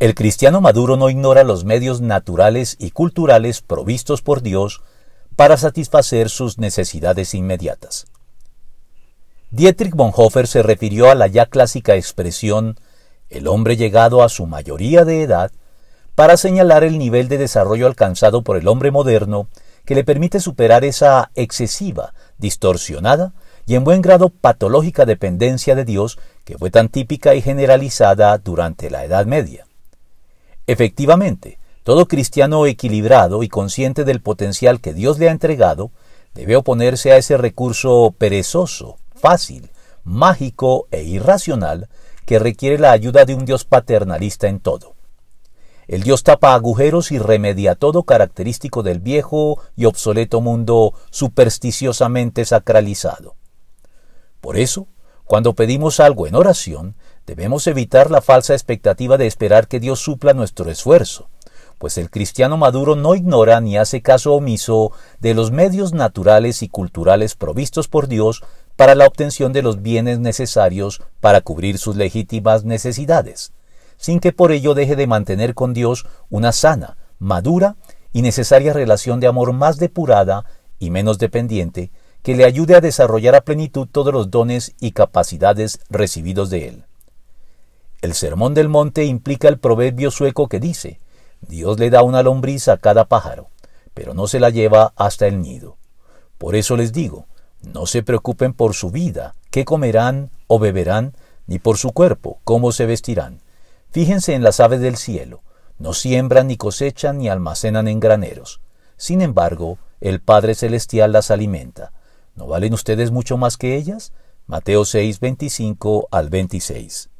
El cristiano maduro no ignora los medios naturales y culturales provistos por Dios para satisfacer sus necesidades inmediatas. Dietrich Bonhoeffer se refirió a la ya clásica expresión el hombre llegado a su mayoría de edad para señalar el nivel de desarrollo alcanzado por el hombre moderno que le permite superar esa excesiva, distorsionada y en buen grado patológica dependencia de Dios que fue tan típica y generalizada durante la Edad Media. Efectivamente, todo cristiano equilibrado y consciente del potencial que Dios le ha entregado debe oponerse a ese recurso perezoso, fácil, mágico e irracional que requiere la ayuda de un Dios paternalista en todo. El Dios tapa agujeros y remedia todo característico del viejo y obsoleto mundo supersticiosamente sacralizado. Por eso, cuando pedimos algo en oración, debemos evitar la falsa expectativa de esperar que Dios supla nuestro esfuerzo, pues el cristiano maduro no ignora ni hace caso omiso de los medios naturales y culturales provistos por Dios para la obtención de los bienes necesarios para cubrir sus legítimas necesidades sin que por ello deje de mantener con Dios una sana, madura y necesaria relación de amor más depurada y menos dependiente, que le ayude a desarrollar a plenitud todos los dones y capacidades recibidos de él. El Sermón del Monte implica el proverbio sueco que dice, Dios le da una lombriz a cada pájaro, pero no se la lleva hasta el nido. Por eso les digo, no se preocupen por su vida, qué comerán o beberán, ni por su cuerpo, cómo se vestirán. Fíjense en las aves del cielo, no siembran ni cosechan ni almacenan en graneros. Sin embargo, el Padre Celestial las alimenta. ¿No valen ustedes mucho más que ellas? Mateo 6, 25 al 26.